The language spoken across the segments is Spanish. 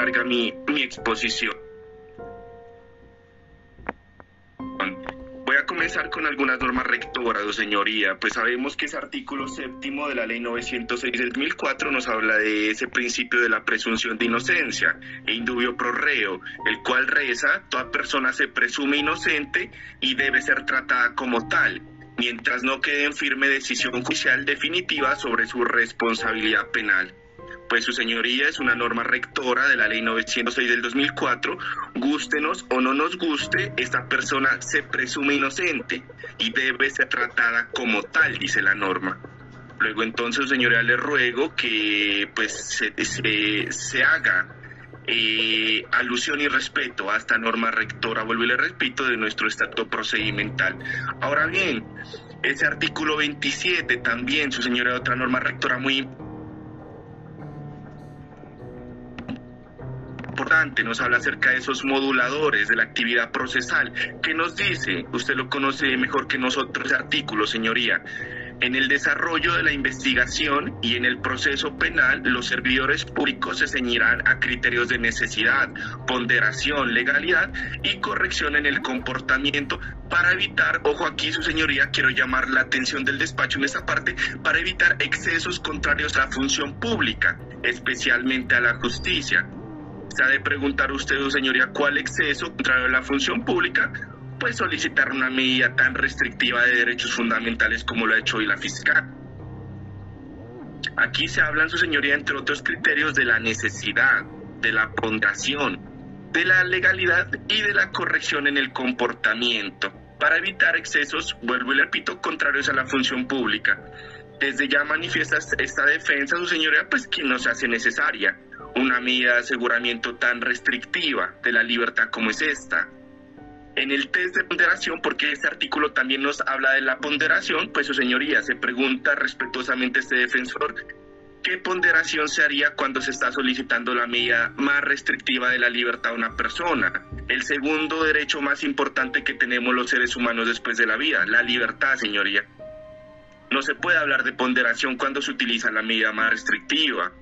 larga mi, mi exposición. Voy a comenzar con algunas normas rectoras, señoría. Pues sabemos que ese artículo séptimo de la ley 906 del 2004 nos habla de ese principio de la presunción de inocencia e indubio pro reo, el cual reza, toda persona se presume inocente y debe ser tratada como tal, mientras no quede en firme decisión judicial definitiva sobre su responsabilidad penal pues su señoría es una norma rectora de la ley 906 del 2004, gústenos o no nos guste, esta persona se presume inocente y debe ser tratada como tal, dice la norma. Luego entonces, señoría, le ruego que pues se, haga eh, alusión y respeto a esta norma rectora, vuelvo y le repito, de nuestro estatuto procedimental. Ahora bien, ese artículo 27 también, su señoría, otra norma rectora muy importante importante, nos habla acerca de esos moduladores de la actividad procesal. ¿Qué nos dice? Usted lo conoce mejor que nosotros artículo, señoría. En el desarrollo de la investigación y en el proceso penal, los servidores públicos se ceñirán a criterios de necesidad, ponderación, legalidad y corrección en el comportamiento para evitar, ojo aquí su señoría, quiero llamar la atención del despacho en esta parte, para evitar excesos contrarios a la función pública, especialmente a la justicia se ha de preguntar usted, señoría, cuál exceso contrario a la función pública puede solicitar una medida tan restrictiva de derechos fundamentales como lo ha hecho hoy la fiscal. Aquí se habla, su señoría, entre otros criterios, de la necesidad, de la ponderación, de la legalidad y de la corrección en el comportamiento, para evitar excesos, vuelvo y repito, contrarios a la función pública. Desde ya manifiesta esta defensa, su señoría, pues que no se hace necesaria una medida de aseguramiento tan restrictiva de la libertad como es esta. En el test de ponderación, porque este artículo también nos habla de la ponderación, pues su señoría se pregunta respetuosamente este defensor, ¿qué ponderación se haría cuando se está solicitando la medida más restrictiva de la libertad de una persona? El segundo derecho más importante que tenemos los seres humanos después de la vida, la libertad, señoría. No se puede hablar de ponderación cuando se utiliza la medida más restrictiva.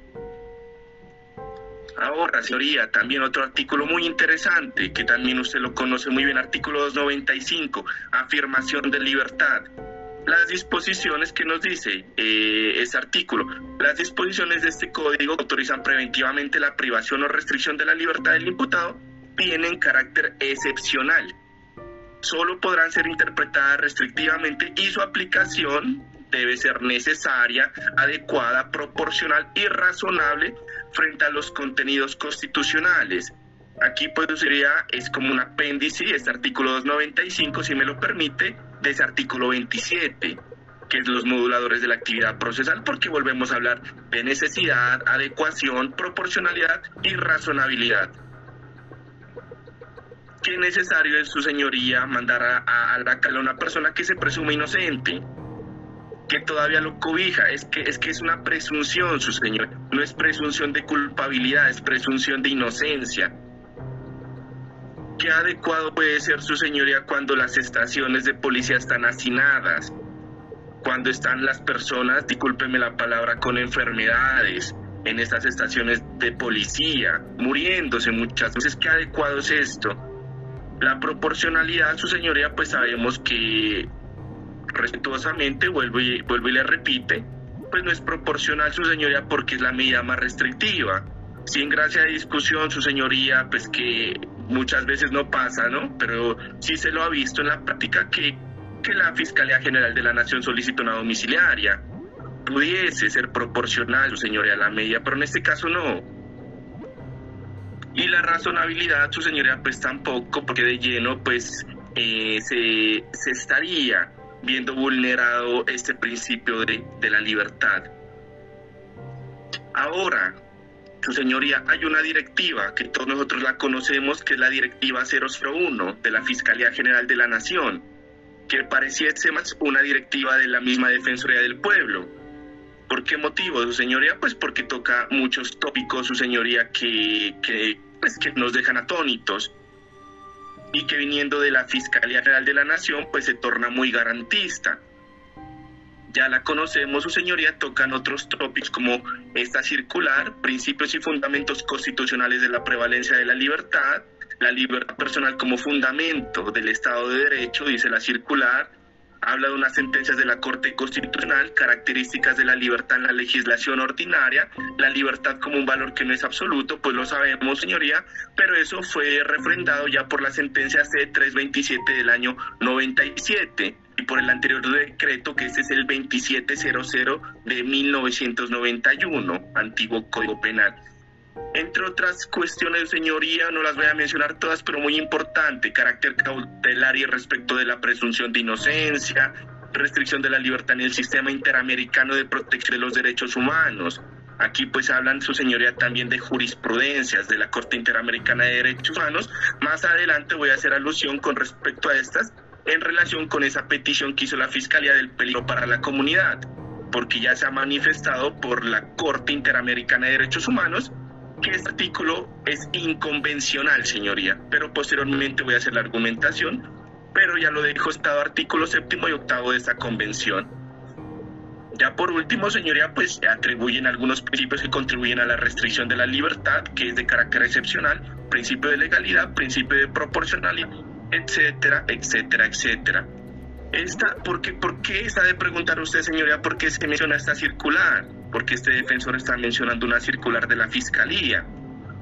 Ahora, señoría, también otro artículo muy interesante, que también usted lo conoce muy bien, artículo 295, afirmación de libertad. Las disposiciones que nos dice eh, ese artículo, las disposiciones de este código autorizan preventivamente la privación o restricción de la libertad del imputado, tienen carácter excepcional. Solo podrán ser interpretadas restrictivamente y su aplicación debe ser necesaria, adecuada, proporcional y razonable frente a los contenidos constitucionales. Aquí pues sería, es como un apéndice, este artículo 295, si me lo permite, de ese artículo 27, que es los moduladores de la actividad procesal, porque volvemos a hablar de necesidad, adecuación, proporcionalidad y razonabilidad. ¿Qué necesario es su señoría mandar a, a la cala a una persona que se presume inocente? Que todavía lo cobija, es que es que es una presunción, su señor, no es presunción de culpabilidad, es presunción de inocencia. ¿Qué adecuado puede ser su señoría cuando las estaciones de policía están hacinadas? Cuando están las personas, discúlpeme la palabra, con enfermedades en estas estaciones de policía, muriéndose muchas veces. ¿Qué adecuado es esto? La proporcionalidad, su señoría, pues sabemos que respetuosamente, vuelvo y, vuelvo y le repite, pues no es proporcional su señoría porque es la medida más restrictiva. Sin gracia de discusión, su señoría, pues que muchas veces no pasa, ¿no? Pero sí se lo ha visto en la práctica que, que la Fiscalía General de la Nación solicita una domiciliaria. Pudiese ser proporcional, su señoría, la medida, pero en este caso no. Y la razonabilidad, su señoría, pues tampoco, porque de lleno, pues eh, se, se estaría viendo vulnerado este principio de, la libertad. Ahora, su señoría, hay una directiva que todos nosotros la conocemos, que es la directiva 001 de la Fiscalía General de la Nación, que pareciese más una directiva de la misma Defensoría del Pueblo. ¿Por qué motivo, su señoría? Pues porque toca muchos tópicos, su señoría, que, que, pues, que nos dejan atónitos y que viniendo de la Fiscalía General de la Nación pues se torna muy garantista. ya la conocemos, su señoría, tocan otros tópicos como esta circular, principios y fundamentos constitucionales de la prevalencia de la libertad, la libertad personal como fundamento del Estado de Derecho, dice la circular, habla de unas sentencias de la Corte Constitucional, características de la libertad en la legislación ordinaria, la libertad como un valor que no es absoluto, pues lo sabemos, señoría, pero eso fue refrendado ya por la sentencia C327 del año 97 y por el anterior decreto, que este es el 2700 de 1991, antiguo Código Penal. Entre otras cuestiones, señoría, no las voy a mencionar todas, pero muy importante, carácter cautelar y respecto de la presunción de inocencia, restricción de la libertad en el sistema interamericano de protección de los derechos humanos. Aquí pues hablan su señoría también de jurisprudencias de la Corte Interamericana de Derechos Humanos. Más adelante voy a hacer alusión con respecto a estas en relación con esa petición que hizo la Fiscalía del peligro para la comunidad, porque ya se ha manifestado por la Corte Interamericana de Derechos Humanos que este artículo es inconvencional, señoría, pero posteriormente voy a hacer la argumentación, pero ya lo dejo estado artículo séptimo y octavo de esta convención. Ya por último, señoría, pues atribuyen algunos principios que contribuyen a la restricción de la libertad, que es de carácter excepcional, principio de legalidad, principio de proporcionalidad, etcétera, etcétera, etcétera. Esta, ¿por qué, ¿Por qué está de preguntar usted, señoría, por qué se menciona esta circular? Porque este defensor está mencionando una circular de la Fiscalía.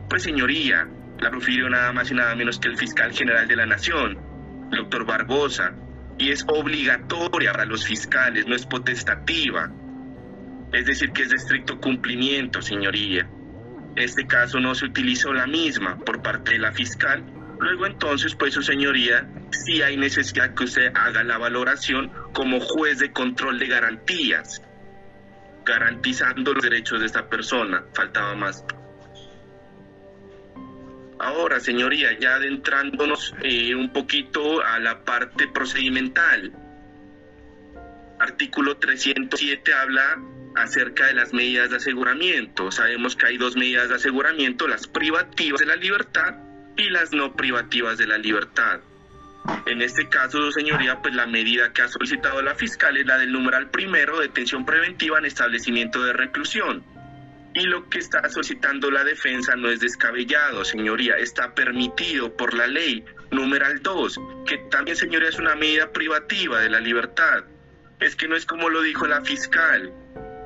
Pues señoría, la profirió nada más y nada menos que el fiscal general de la Nación, doctor Barbosa, y es obligatoria para los fiscales, no es potestativa. Es decir, que es de estricto cumplimiento, señoría. Este caso no se utilizó la misma por parte de la fiscal. Luego entonces, pues su señoría, sí hay necesidad que usted haga la valoración como juez de control de garantías garantizando los derechos de esta persona. Faltaba más. Ahora, señoría, ya adentrándonos eh, un poquito a la parte procedimental. Artículo 307 habla acerca de las medidas de aseguramiento. Sabemos que hay dos medidas de aseguramiento, las privativas de la libertad y las no privativas de la libertad. En este caso, señoría, pues la medida que ha solicitado la fiscal es la del numeral primero, detención preventiva en establecimiento de reclusión. Y lo que está solicitando la defensa no es descabellado, señoría, está permitido por la ley. Numeral 2, que también, señoría, es una medida privativa de la libertad. Es que no es como lo dijo la fiscal,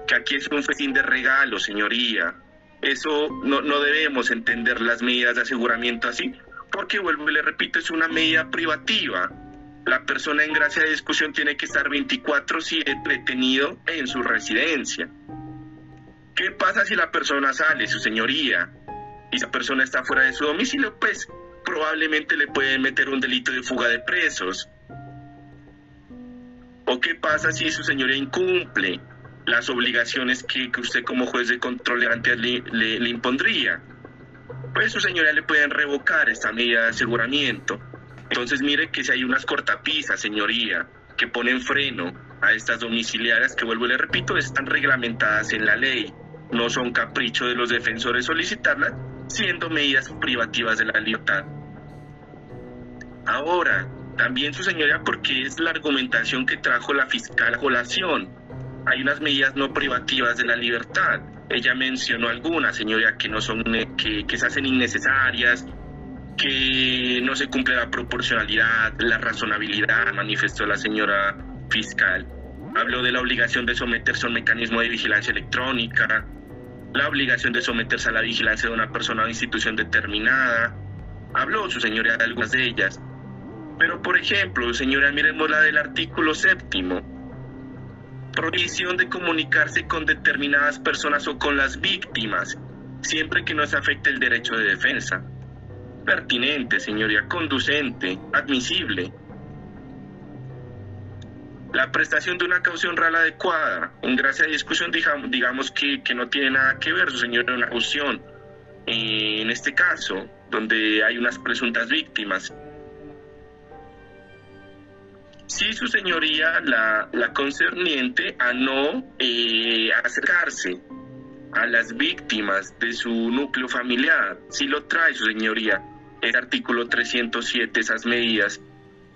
que aquí es un festín de regalo, señoría. Eso no, no debemos entender las medidas de aseguramiento así, porque vuelvo y le repito, es una medida privativa. La persona en gracia de discusión tiene que estar 24/7 detenido en su residencia. ¿Qué pasa si la persona sale, su señoría, y esa persona está fuera de su domicilio? Pues probablemente le pueden meter un delito de fuga de presos. ¿O qué pasa si su señoría incumple las obligaciones que, usted como juez de control le impondría? Pues su señoría le pueden revocar esta medida de aseguramiento. Entonces mire que si hay unas cortapisas, señoría, que ponen freno a estas domiciliarias, que vuelvo y le repito, están reglamentadas en la ley, no son capricho de los defensores solicitarlas, siendo medidas privativas de la libertad. Ahora, también su señoría, porque es la argumentación que trajo la fiscal colación, hay unas medidas no privativas de la libertad ella mencionó algunas, señoría, que no son, eh, que, se hacen innecesarias, que no se cumple la proporcionalidad, la razonabilidad, manifestó la señora fiscal. Habló de la obligación de someterse a un mecanismo de vigilancia electrónica, la obligación de someterse a la vigilancia de una persona o institución determinada. Habló su señoría de algunas de ellas. Pero, por ejemplo, señora, miremos la del artículo séptimo prohibición de comunicarse con determinadas personas o con las víctimas, siempre que no se afecte el derecho de defensa. Pertinente, señoría, conducente, admisible. La prestación de una caución real adecuada, en gracia de discusión, digamos, que, no tiene nada que ver, su señoría, una caución. En este caso, donde hay unas presuntas víctimas, sí, su señoría, la, concerniente a no eh, acercarse a las víctimas de su núcleo familiar. Sí lo trae su señoría, el artículo 307, esas medidas.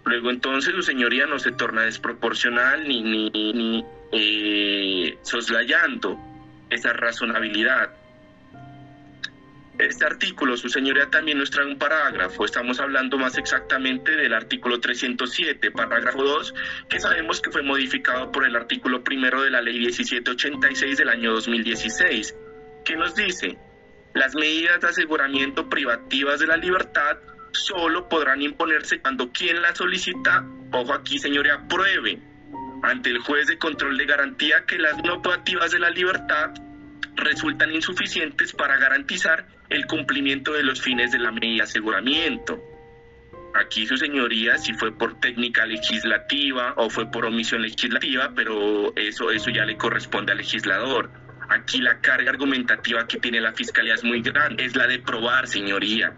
Luego entonces su señoría no se torna desproporcional ni, ni, eh, soslayando esa razonabilidad. Este artículo, su señoría, también nos trae un parágrafo. Estamos hablando más exactamente del artículo 307, parágrafo 2, que sabemos que fue modificado por el artículo primero de la ley 1786 del año 2016, que nos dice, las medidas de aseguramiento privativas de la libertad solo podrán imponerse cuando quien la solicita, ojo aquí señoría, pruebe ante el juez de control de garantía que las no privativas de la libertad resultan insuficientes para garantizar el cumplimiento de los fines de la medida de aseguramiento. Aquí su señoría, si fue por técnica legislativa o fue por omisión legislativa, pero eso, eso ya le corresponde al legislador. Aquí la carga argumentativa que tiene la fiscalía es muy grande, es la de probar, señoría.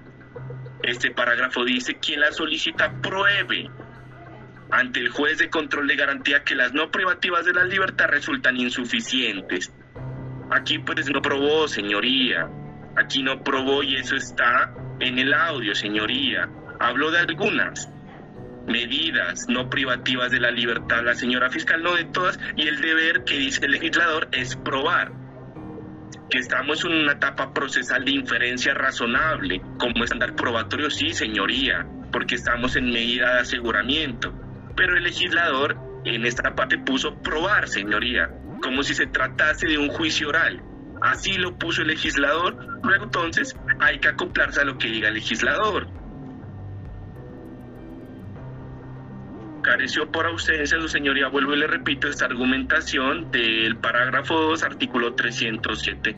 Este parágrafo dice, quien la solicita pruebe ante el juez de control de garantía que las no privativas de la libertad resultan insuficientes. Aquí pues no probó, señoría. Aquí no probó y eso está en el audio, señoría. Hablo de algunas medidas no privativas de la libertad, la señora fiscal no de todas, y el deber que dice el legislador es probar que estamos en una etapa procesal de inferencia razonable, como estándar probatorio, sí, señoría, porque estamos en medida de aseguramiento. Pero el legislador en esta parte puso probar, señoría, como si se tratase de un juicio oral. Así lo puso el legislador, luego entonces hay que acoplarse a lo que diga el legislador. Careció por ausencia, su señoría, vuelvo y le repito esta argumentación del parágrafo 2, artículo 307.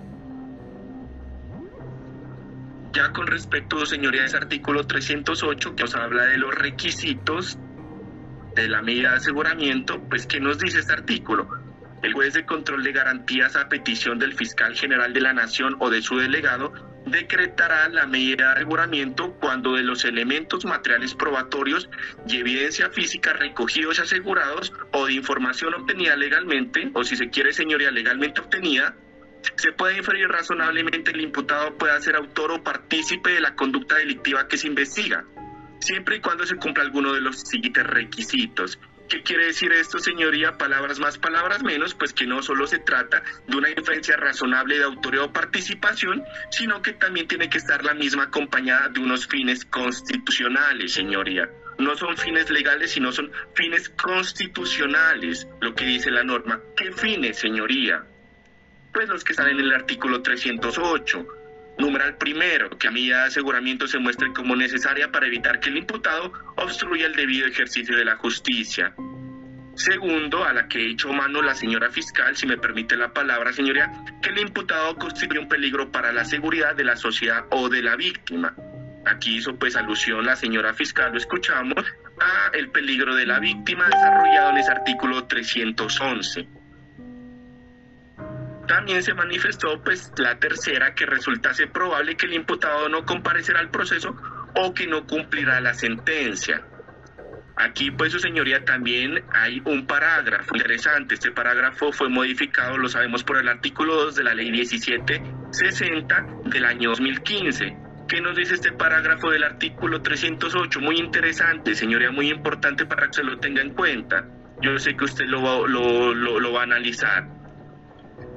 Ya con respecto, señoría, a ese artículo 308 que nos habla de los requisitos de la medida de aseguramiento, pues ¿qué nos dice este artículo? El juez de control de garantías a petición del fiscal general de la nación o de su delegado decretará la medida de aseguramiento cuando de los elementos materiales probatorios y evidencia física recogidos y asegurados o de información obtenida legalmente, o si se quiere señoría legalmente obtenida, se puede inferir razonablemente el imputado pueda ser autor o partícipe de la conducta delictiva que se investiga, siempre y cuando se cumpla alguno de los siguientes requisitos. ¿Qué quiere decir esto, señoría? Palabras más, palabras menos, pues que no solo se trata de una inferencia razonable de autoría o participación, sino que también tiene que estar la misma acompañada de unos fines constitucionales, señoría. No son fines legales, sino son fines constitucionales, lo que dice la norma. ¿Qué fines, señoría? Pues los que están en el artículo 308 Numeral primero, que a medida de aseguramiento se muestre como necesaria para evitar que el imputado obstruya el debido ejercicio de la justicia. Segundo, a la que he hecho mano la señora fiscal, si me permite la palabra, señoría, que el imputado constituye un peligro para la seguridad de la sociedad o de la víctima. Aquí hizo pues alusión la señora fiscal, lo escuchamos, a el peligro de la víctima desarrollado en ese artículo 311. También se manifestó pues la tercera que resultase probable que el imputado no comparecerá al proceso o que no cumplirá la sentencia. Aquí, pues, su señoría, también hay un parágrafo interesante. Este parágrafo fue modificado, lo sabemos, por el artículo 2 de la ley 1760 del año 2015. ¿Qué nos dice este parágrafo del artículo 308? Muy interesante, señoría, muy importante para que se lo tenga en cuenta. Yo sé que usted lo, lo, lo va a analizar.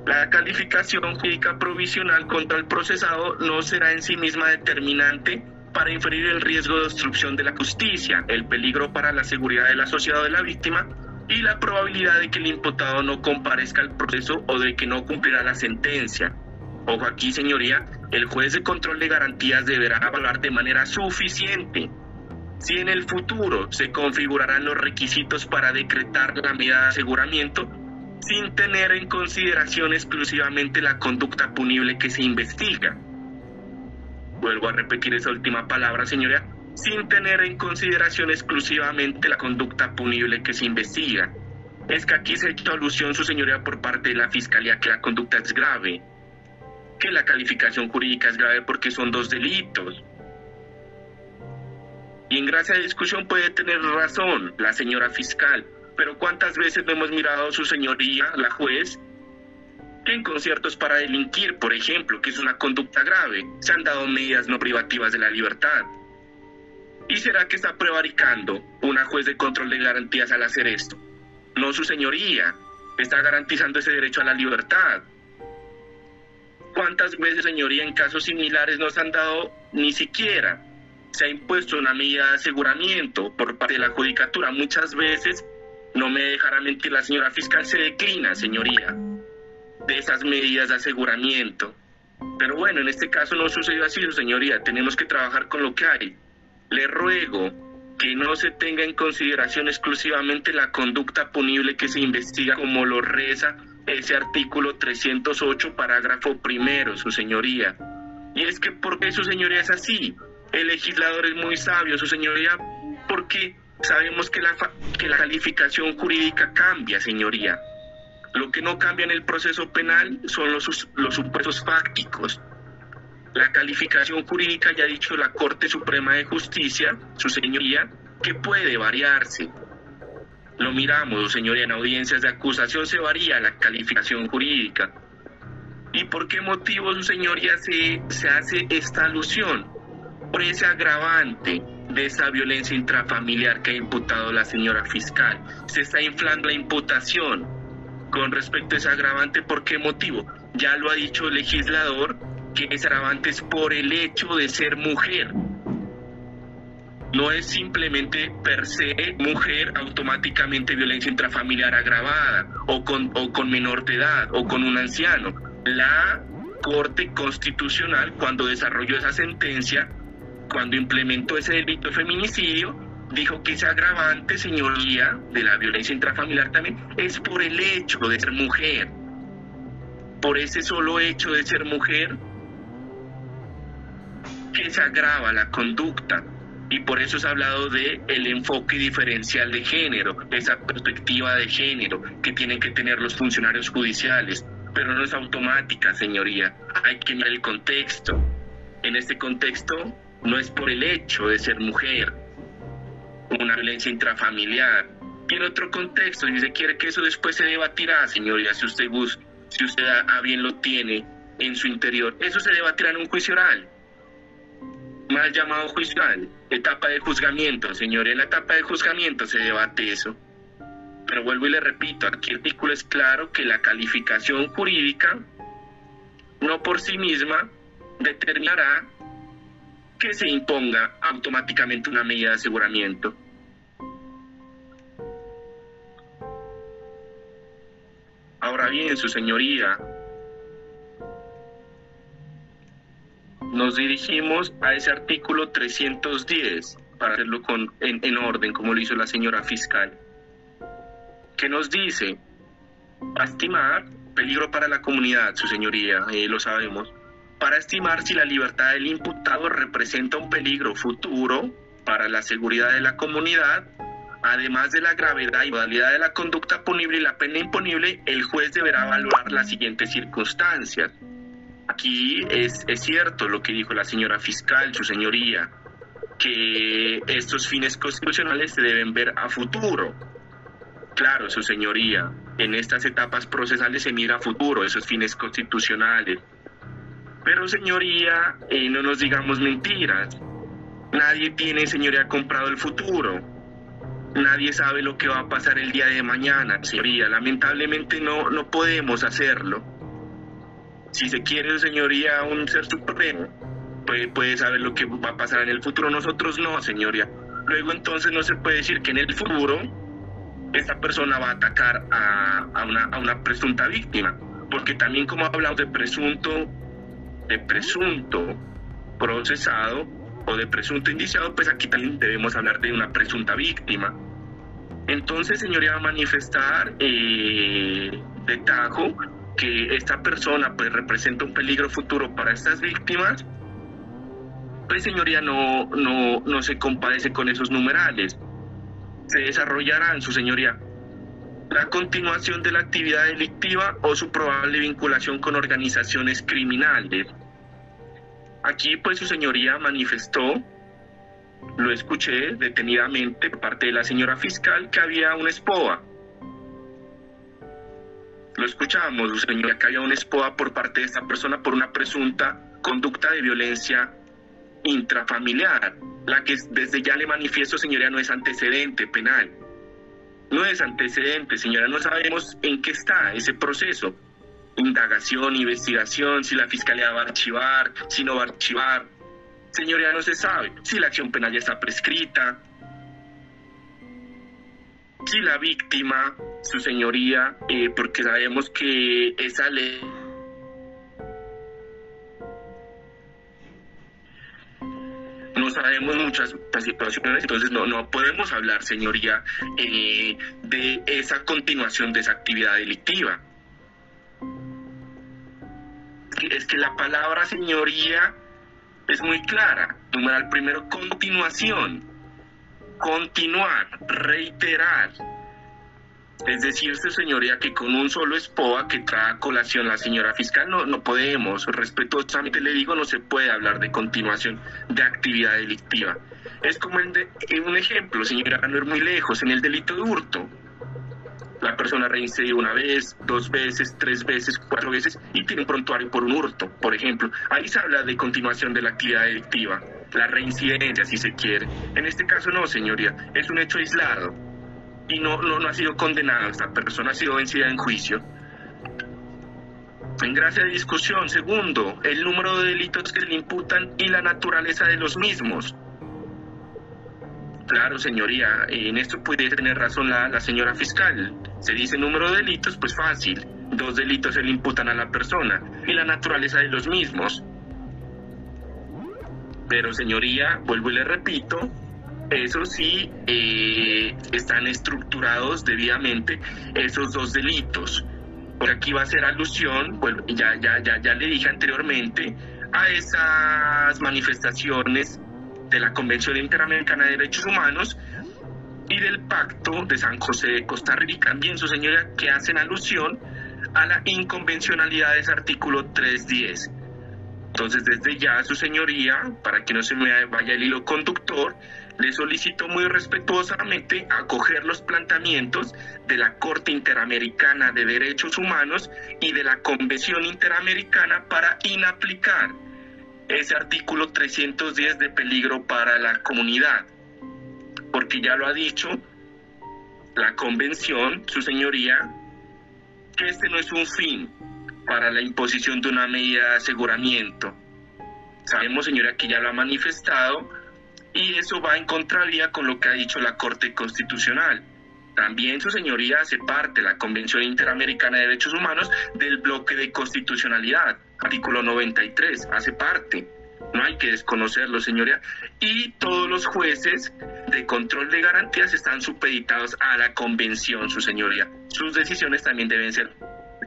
La calificación jurídica provisional contra el procesado no será en sí misma determinante para inferir el riesgo de obstrucción de la justicia, el peligro para la seguridad de la sociedad de la víctima y la probabilidad de que el imputado no comparezca al proceso o de que no cumplirá la sentencia. Ojo aquí, señoría, el juez de control de garantías deberá evaluar de manera suficiente si en el futuro se configurarán los requisitos para decretar la medida de aseguramiento sin tener en consideración exclusivamente la conducta punible que se investiga. Vuelvo a repetir esa última palabra, señora, sin tener en consideración exclusivamente la conducta punible que se investiga. Es que aquí se ha hecho alusión, su señoría, por parte de la Fiscalía que la conducta es grave, que la calificación jurídica es grave porque son dos delitos. Y en gracia de discusión puede tener razón la señora fiscal, pero ¿cuántas veces no hemos mirado a su señoría, la juez, que en conciertos para delinquir, por ejemplo, que es una conducta grave, se han dado medidas no privativas de la libertad? ¿Y será que está prevaricando una juez de control de garantías al hacer esto? No su señoría. está garantizando ese derecho a la libertad. ¿Cuántas veces, señoría, en casos similares nos han dado ni siquiera se ha impuesto una medida de aseguramiento por parte de la judicatura? Muchas veces, no me dejará mentir la señora fiscal, se declina, señoría, de esas medidas de aseguramiento. Pero bueno, en este caso no sucedió así, señoría, tenemos que trabajar con lo que hay. Le ruego que no se tenga en consideración exclusivamente la conducta punible que se investiga como lo reza ese artículo 308, parágrafo primero, su señoría. Y es que, ¿por qué su señoría es así? El legislador es muy sabio, su señoría, porque sabemos que la, que la calificación jurídica cambia, señoría. Lo que no cambia en el proceso penal son los, los supuestos fácticos. La calificación jurídica, ya ha dicho la Corte Suprema de Justicia, su señoría, que puede variarse. Lo miramos, señoría, en audiencias de acusación se varía la calificación jurídica. ¿Y por qué motivo, su señoría, se, se hace esta alusión? Por ese agravante de esa violencia intrafamiliar que ha imputado la señora fiscal. Se está inflando la imputación con respecto a ese agravante. ¿Por qué motivo? Ya lo ha dicho el legislador, que ese agravante es por el hecho de ser mujer no es simplemente per se mujer automáticamente violencia intrafamiliar agravada o con, o con menor de edad o con un anciano. La Corte Constitucional, cuando desarrolló esa sentencia, cuando implementó ese delito de feminicidio, dijo que ese agravante, señoría, de la violencia intrafamiliar también es por el hecho de ser mujer. Por ese solo hecho de ser mujer que se agrava la conducta y por eso se ha hablado de el enfoque diferencial de género, esa perspectiva de género que tienen que tener los funcionarios judiciales, pero no es automática, señoría, hay que mirar el contexto. En este contexto no es por el hecho de ser mujer, una violencia intrafamiliar. Y en otro contexto, si se quiere que eso después se debatirá, señoría, si usted busca, si usted a bien lo tiene en su interior, eso se debatirá en un juicio oral mal llamado juicio etapa de juzgamiento, señor, en la etapa de juzgamiento se debate eso. Pero vuelvo y le repito, aquí el artículo es claro que la calificación jurídica no por sí misma determinará que se imponga automáticamente una medida de aseguramiento. Ahora bien, su señoría, nos dirigimos a ese artículo 310 para hacerlo con, en, orden, como lo hizo la señora fiscal, que nos dice, estimar peligro para la comunidad, su señoría, eh, lo sabemos, para estimar si la libertad del imputado representa un peligro futuro para la seguridad de la comunidad, además de la gravedad y modalidad de la conducta punible y la pena imponible, el juez deberá evaluar las siguientes circunstancias Aquí es, es cierto lo que dijo la señora fiscal, su señoría, que estos fines constitucionales se deben ver a futuro. Claro, su señoría, en estas etapas procesales se mira a futuro esos fines constitucionales. Pero señoría, eh, no nos digamos mentiras. Nadie tiene, señoría, comprado el futuro. Nadie sabe lo que va a pasar el día de mañana, señoría. Lamentablemente no, no podemos hacerlo si se quiere, señoría, un ser supremo, puede, puede saber lo que va a pasar en el futuro. Nosotros no, señoría. Luego entonces no se puede decir que en el futuro esta persona va a atacar a, a, una, a una presunta víctima. Porque también como hablamos de presunto, de presunto procesado o de presunto indiciado, pues aquí también debemos hablar de una presunta víctima. Entonces, señoría, manifestar eh, de tajo que esta persona pues representa un peligro futuro para estas víctimas, pues señoría no, no, no se compadece con esos numerales. Se desarrollarán, su señoría, la continuación de la actividad delictiva o su probable vinculación con organizaciones criminales. Aquí pues su señoría manifestó, lo escuché detenidamente por parte de la señora fiscal, que había una espoa lo escuchábamos, señora, que había una esposa por parte de esta persona por una presunta conducta de violencia intrafamiliar, la que desde ya le manifiesto, señoría, no es antecedente penal. no es antecedente, señora, no sabemos en qué está ese proceso. Indagación, investigación, si la fiscalía va a archivar, si no va a archivar. Señoría, no se sabe si la acción penal ya está prescrita, si la víctima, su señoría, eh, porque sabemos que esa ley no sabemos muchas situaciones, entonces no, no podemos hablar, señoría, eh, de esa continuación de esa actividad delictiva. Es que la palabra señoría es muy clara. Numeral primero, continuación. Continuar, reiterar, es decir, su señoría, que con un solo espoa que trae a colación la señora fiscal, no, no podemos, respetuosamente le digo, no se puede hablar de continuación de actividad delictiva. Es como en un ejemplo, señora, no ir muy lejos, en el delito de hurto. La persona reincide una vez, dos veces, tres veces, cuatro veces y tiene un prontuario por un hurto, por ejemplo. Ahí se habla de continuación de la actividad delictiva, la reincidencia, si se quiere. En este caso no, señoría, es un hecho aislado y no, no, ha sido condenada, esta persona ha sido vencida en juicio. En gracia de discusión, segundo, el número de delitos que le imputan y la naturaleza de los mismos. Claro, señoría, en esto puede tener razón la, señora fiscal. Se dice número de delitos, pues fácil. Dos delitos se le imputan a la persona y la naturaleza de los mismos. Pero, señoría, vuelvo y le repito, eso sí eh, están estructurados debidamente esos dos delitos. Por aquí va a ser alusión, ya, ya, ya, ya le dije anteriormente, a esas manifestaciones de la Convención Interamericana de Derechos Humanos y del Pacto de San José de Costa Rica, también su señora, que hacen alusión a la inconvencionalidad de ese artículo 310. Entonces, desde ya, su señoría, para que no se me vaya el hilo conductor, le solicito muy respetuosamente acoger los planteamientos de la Corte Interamericana de Derechos Humanos y de la Convención Interamericana para inaplicar ese artículo 310 de peligro para la comunidad. Porque ya lo ha dicho la Convención, su señoría, que este no es un fin para la imposición de una medida de aseguramiento. Sabemos, señora, que ya lo ha manifestado, y eso va en contravía con lo que ha dicho la Corte Constitucional. También su señoría hace parte, la Convención Interamericana de Derechos Humanos, del bloque de constitucionalidad, artículo 93, hace parte. No hay que desconocerlo, señoría. Y todos los jueces de control de garantías están supeditados a la convención, su señoría. Sus decisiones también deben ser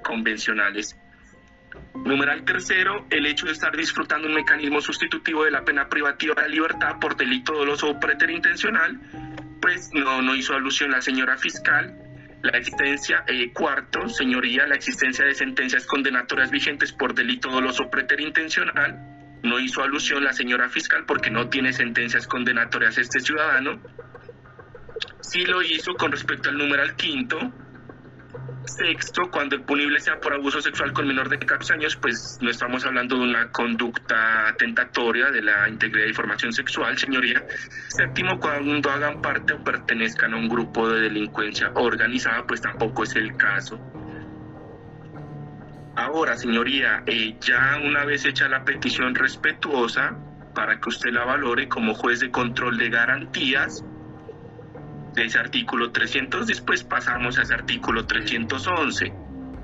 convencionales Numeral tercero, el hecho de estar disfrutando un mecanismo sustitutivo de la pena privativa de libertad por delito doloso o preterintencional, pues no, no hizo alusión la señora fiscal. La existencia, eh, cuarto, señoría, la existencia de sentencias condenatorias vigentes por delito doloso preterintencional. No hizo alusión la señora fiscal porque no tiene sentencias condenatorias este ciudadano. Sí lo hizo con respecto al numeral quinto, Sexto, cuando el punible sea por abuso sexual con menor de 14 años, pues no estamos hablando de una conducta tentatoria de la integridad y formación sexual, señoría. Séptimo, cuando hagan parte o pertenezcan a un grupo de delincuencia organizada, pues tampoco es el caso. Ahora, señoría, eh, ya una vez hecha la petición respetuosa, para que usted la valore como juez de control de garantías, de ese artículo 300, después pasamos a ese artículo 311,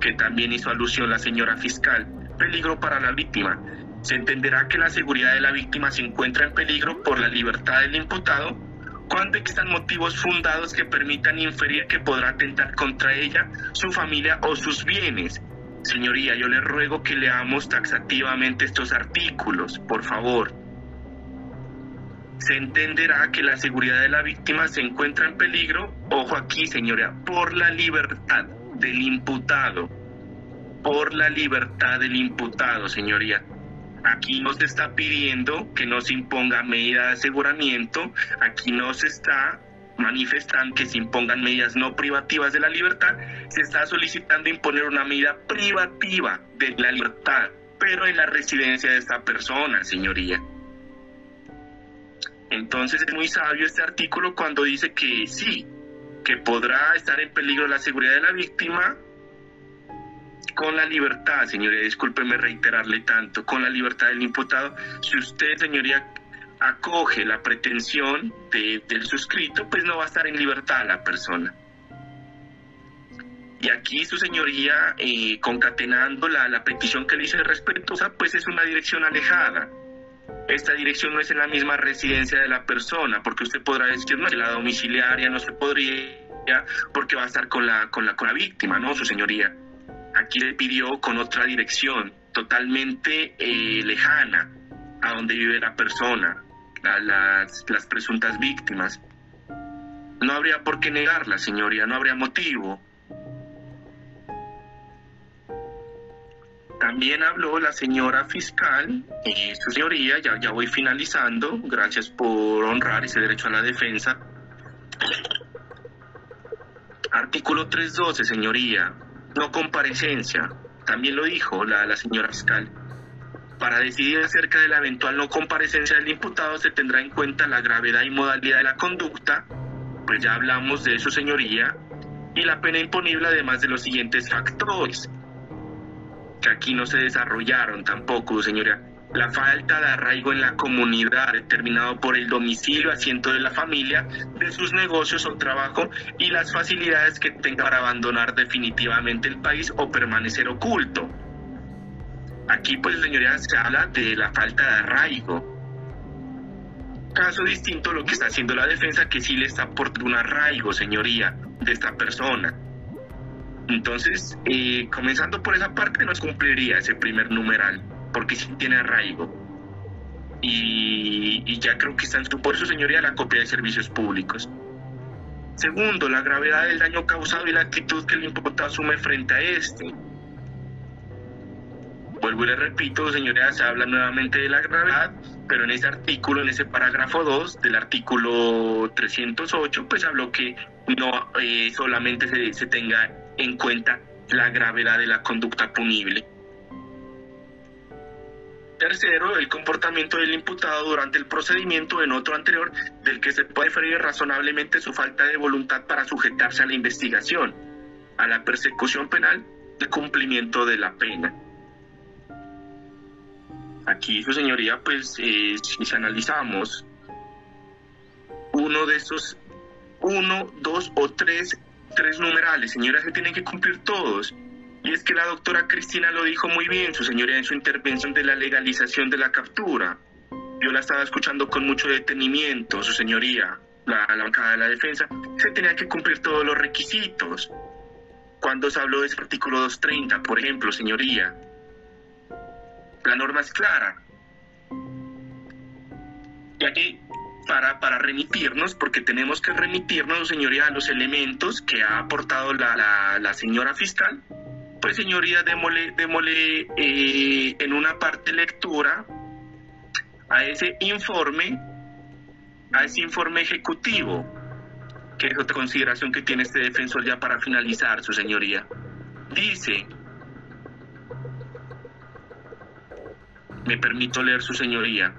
que también hizo alusión la señora fiscal, peligro para la víctima. Se entenderá que la seguridad de la víctima se encuentra en peligro por la libertad del imputado cuando existan motivos fundados que permitan inferir que podrá atentar contra ella, su familia o sus bienes. Señoría, yo le ruego que leamos taxativamente estos artículos, por favor se entenderá que la seguridad de la víctima se encuentra en peligro, ojo aquí señora, por la libertad del imputado, por la libertad del imputado, señoría. Aquí no se está pidiendo que no se imponga medida de aseguramiento, aquí no se está manifestando que se impongan medidas no privativas de la libertad, se está solicitando imponer una medida privativa de la libertad, pero en la residencia de esta persona, señoría. Entonces es muy sabio este artículo cuando dice que sí, que podrá estar en peligro la seguridad de la víctima con la libertad, señoría, discúlpeme reiterarle tanto, con la libertad del imputado, si usted, señoría, acoge la pretensión del suscrito, pues no va a estar en libertad la persona. Y aquí su señoría, eh, concatenando la, la, petición que le hice respetuosa, pues es una dirección alejada. Esta dirección no es en la misma residencia de la persona, porque usted podrá decir, no, la domiciliaria no se podría, porque va a estar con la, con la, con la víctima, ¿no, su señoría? Aquí le pidió con otra dirección, totalmente eh, lejana a donde vive la persona, las, las presuntas víctimas. No habría por qué negarla, señoría, no habría motivo También habló la señora fiscal, y su señoría, ya, ya voy finalizando, gracias por honrar ese derecho a la defensa. Artículo 312, señoría, no comparecencia, también lo dijo la, la señora fiscal. Para decidir acerca de la eventual no comparecencia del imputado se tendrá en cuenta la gravedad y modalidad de la conducta, pues ya hablamos de eso, señoría, y la pena imponible además de los siguientes factores que aquí no se desarrollaron tampoco, señora. La falta de arraigo en la comunidad, determinado por el domicilio, asiento de la familia, de sus negocios o trabajo y las facilidades que tenga para abandonar definitivamente el país o permanecer oculto. Aquí, pues, señoría, se habla de la falta de arraigo. Caso distinto lo que está haciendo la defensa, que sí le está aportando un arraigo, señoría, de esta persona entonces, eh, comenzando por esa parte, nos cumpliría ese primer numeral, porque sí tiene arraigo. Y, ya creo que está en su, por eso, señoría, la copia de servicios públicos. Segundo, la gravedad del daño causado y la actitud que el imputado asume frente a este. Vuelvo y le repito, señoría, se habla nuevamente de la gravedad, pero en ese artículo, en ese parágrafo 2 del artículo 308, pues habló que no eh, solamente se tenga en cuenta la gravedad de la conducta punible. Tercero, el comportamiento del imputado durante el procedimiento en otro anterior del que se puede referir razonablemente su falta de voluntad para sujetarse a la investigación, a la persecución penal y cumplimiento de la pena. Aquí, su señoría, pues eh, si analizamos uno de esos, uno, dos o tres tres numerales, señora, se tienen que cumplir todos. Y es que la doctora Cristina lo dijo muy bien, su señoría, en su intervención de la legalización de la captura. Yo la estaba escuchando con mucho detenimiento, su señoría, la, bancada de la defensa. Se tenían que cumplir todos los requisitos. Cuando se habló de ese artículo 230, por ejemplo, señoría, la norma es clara. Y aquí para, para remitirnos, porque tenemos que remitirnos, señoría, a los elementos que ha aportado la, la, señora fiscal. Pues, señoría, démosle, démosle eh, en una parte lectura a ese informe, a ese informe ejecutivo, que es otra consideración que tiene este defensor ya para finalizar, su señoría. Dice, me permito leer su señoría,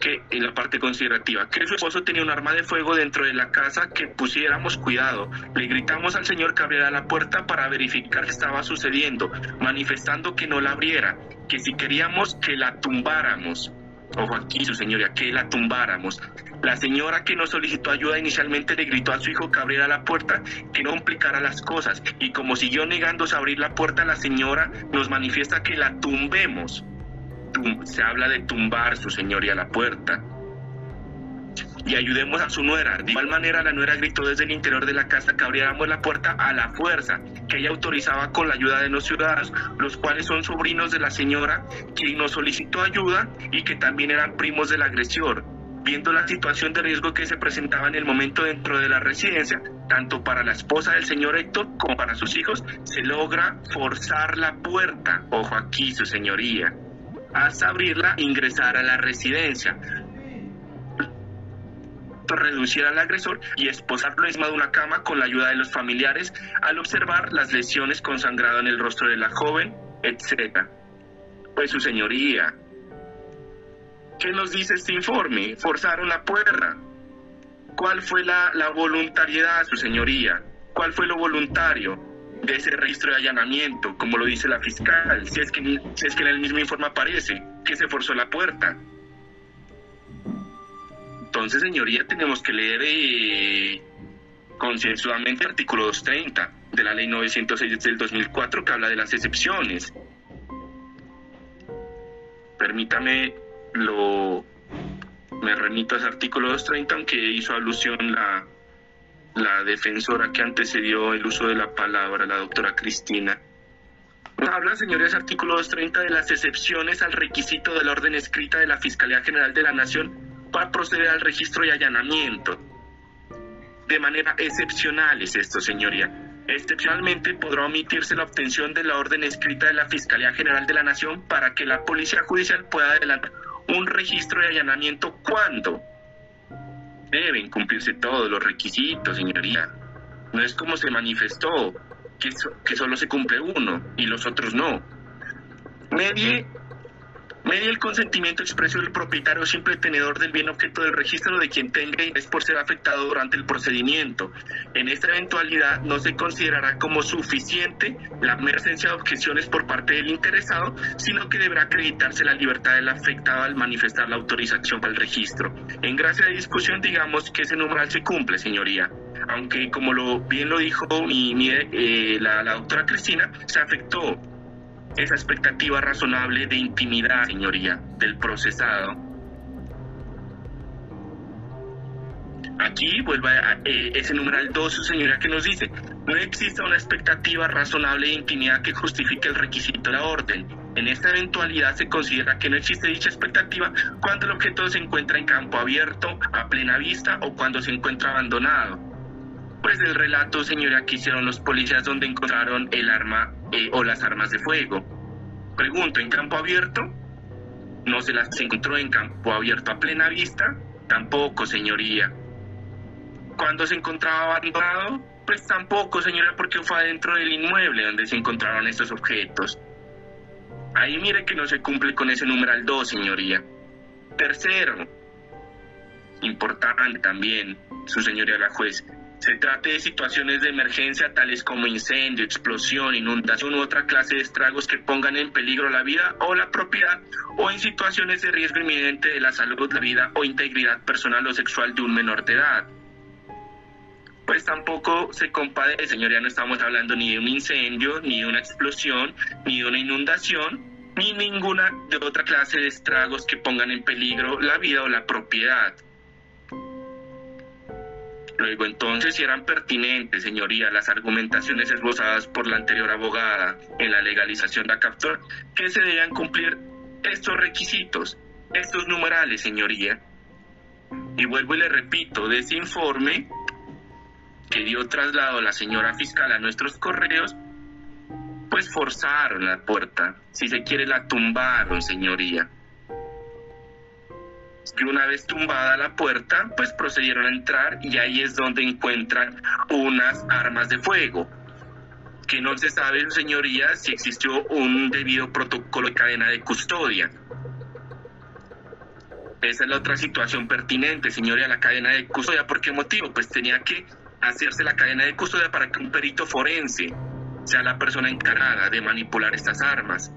que en la parte considerativa, que su esposo tenía un arma de fuego dentro de la casa, que pusiéramos cuidado. Le gritamos al señor que abriera la puerta para verificar qué estaba sucediendo, manifestando que no la abriera, que si queríamos que la tumbáramos. Ojo aquí, su señoría, que la tumbáramos. La señora que nos solicitó ayuda inicialmente le gritó a su hijo que abriera la puerta, que no complicara las cosas. Y como siguió negándose a abrir la puerta, la señora nos manifiesta que la tumbemos se habla de tumbar su señoría la puerta. Y ayudemos a su nuera. De igual manera, la nuera gritó desde el interior de la casa que abriéramos la puerta a la fuerza, que ella autorizaba con la ayuda de los ciudadanos, los cuales son sobrinos de la señora, quien nos solicitó ayuda y que también eran primos del agresor. Viendo la situación de riesgo que se presentaba en el momento dentro de la residencia, tanto para la esposa del señor Héctor como para sus hijos, se logra forzar la puerta. Ojo aquí, su señoría hasta abrirla, ingresar a la residencia, reducir al agresor y esposarlo encima de una cama con la ayuda de los familiares al observar las lesiones con sangrado en el rostro de la joven, etc. Pues su señoría, ¿qué nos dice este informe? Forzaron la puerta. ¿Cuál fue la, la voluntariedad, su señoría? ¿Cuál fue lo voluntario de ese registro de allanamiento, como lo dice la fiscal? Si es que, si es que en el mismo informe aparece que se forzó la puerta. Entonces, señoría, tenemos que leer eh, consensuadamente el artículo 230 de la ley 906 del 2004 que habla de las excepciones. Permítame, lo, me remito a ese artículo 230, aunque hizo alusión la, la defensora que antecedió el uso de la palabra, la doctora Cristina. Habla, señores, artículo 230 de las excepciones al requisito de la orden escrita de la Fiscalía General de la Nación para proceder al registro y allanamiento. De manera excepcional es esto, señoría. Excepcionalmente podrá omitirse la obtención de la orden escrita de la Fiscalía General de la Nación para que la Policía Judicial pueda adelantar un registro de allanamiento cuando deben cumplirse todos los requisitos, señoría. No es como se manifestó, que, que solo se cumple uno y los otros no. Medie Media el consentimiento expreso del propietario o simple tenedor del bien objeto del registro de quien tenga interés por ser afectado durante el procedimiento. En esta eventualidad no se considerará como suficiente la mera de objeciones por parte del interesado, sino que deberá acreditarse la libertad del afectado al manifestar la autorización para el registro. En gracia de discusión, digamos que ese numeral se cumple, señoría aunque como lo bien lo dijo mi, eh, la, la doctora Cristina, se afectó esa expectativa razonable de intimidad, señoría, del procesado. Aquí vuelve a, eh, ese numeral 2, señoría, que nos dice, no existe una expectativa razonable de intimidad que justifique el requisito de la orden. En esta eventualidad se considera que no existe dicha expectativa cuando el objeto se encuentra en campo abierto, a plena vista o cuando se encuentra abandonado. Pues el relato, señora, que hicieron los policías donde encontraron el arma o las armas de fuego. Pregunto, ¿en campo abierto? ¿No se las encontró en campo abierto a plena vista? Tampoco, señoría. ¿Cuándo se encontraba abandonado? Pues tampoco, señora, porque fue adentro del inmueble donde se encontraron estos objetos. Ahí mire que no se cumple con ese numeral 2, señoría. Tercero, importante también, su señoría la juez, se trate de situaciones de emergencia tales como incendio, explosión, inundación u otra clase de estragos que pongan en peligro la vida o la propiedad o en situaciones de riesgo inminente de la salud, la vida o integridad personal o sexual de un menor de edad. Pues tampoco se compadece, señoría, no estamos hablando ni de un incendio, ni de una explosión, ni de una inundación, ni ninguna de otra clase de estragos que pongan en peligro la vida o la propiedad. Luego entonces, si eran pertinentes, señoría, las argumentaciones esbozadas por la anterior abogada en la legalización de la captura, que se debían cumplir estos requisitos, estos numerales, señoría. Y vuelvo y le repito, de ese informe que dio traslado la señora fiscal a nuestros correos, pues forzaron la puerta, si se quiere la tumbaron, señoría que una vez tumbada la puerta, pues procedieron a entrar y ahí es donde encuentran unas armas de fuego. Que no se sabe, señoría, si existió un debido protocolo de cadena de custodia. Esa es la otra situación pertinente, señoría, la cadena de custodia. ¿Por qué motivo? Pues tenía que hacerse la cadena de custodia para que un perito forense sea la persona encargada de manipular estas armas.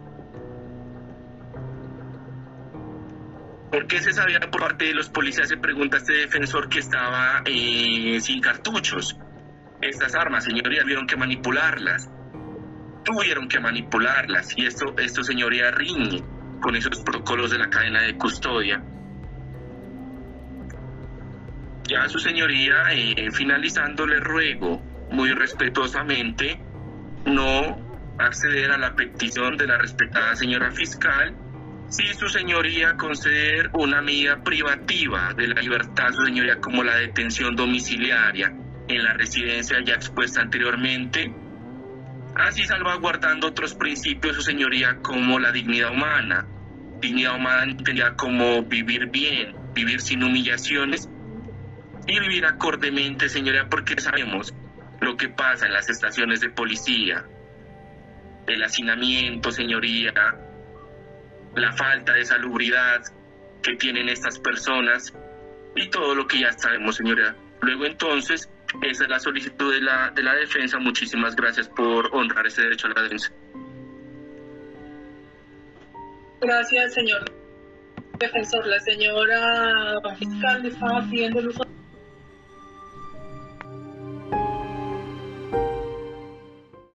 ¿Por qué se sabía por parte de los policías? Se pregunta este defensor que estaba eh, sin cartuchos. Estas armas, señorías, tuvieron que manipularlas. Tuvieron que manipularlas. Y esto, esto señoría, riñe con esos protocolos de la cadena de custodia. Ya su señoría, eh, finalizando, le ruego muy respetuosamente no acceder a la petición de la respetada señora fiscal Sí, su señoría, conceder una medida privativa de la libertad, su señoría, como la detención domiciliaria en la residencia ya expuesta anteriormente, así salvaguardando otros principios, su señoría, como la dignidad humana. Dignidad humana entendida como vivir bien, vivir sin humillaciones y vivir acordemente, señoría, porque sabemos lo que pasa en las estaciones de policía, el hacinamiento, señoría, la falta de salubridad que tienen estas personas y todo lo que ya sabemos, señora, Luego entonces, esa es la solicitud de la, de la defensa. Muchísimas gracias por honrar ese derecho a la defensa. Gracias, señor defensor. La señora fiscal estaba pidiendo el uso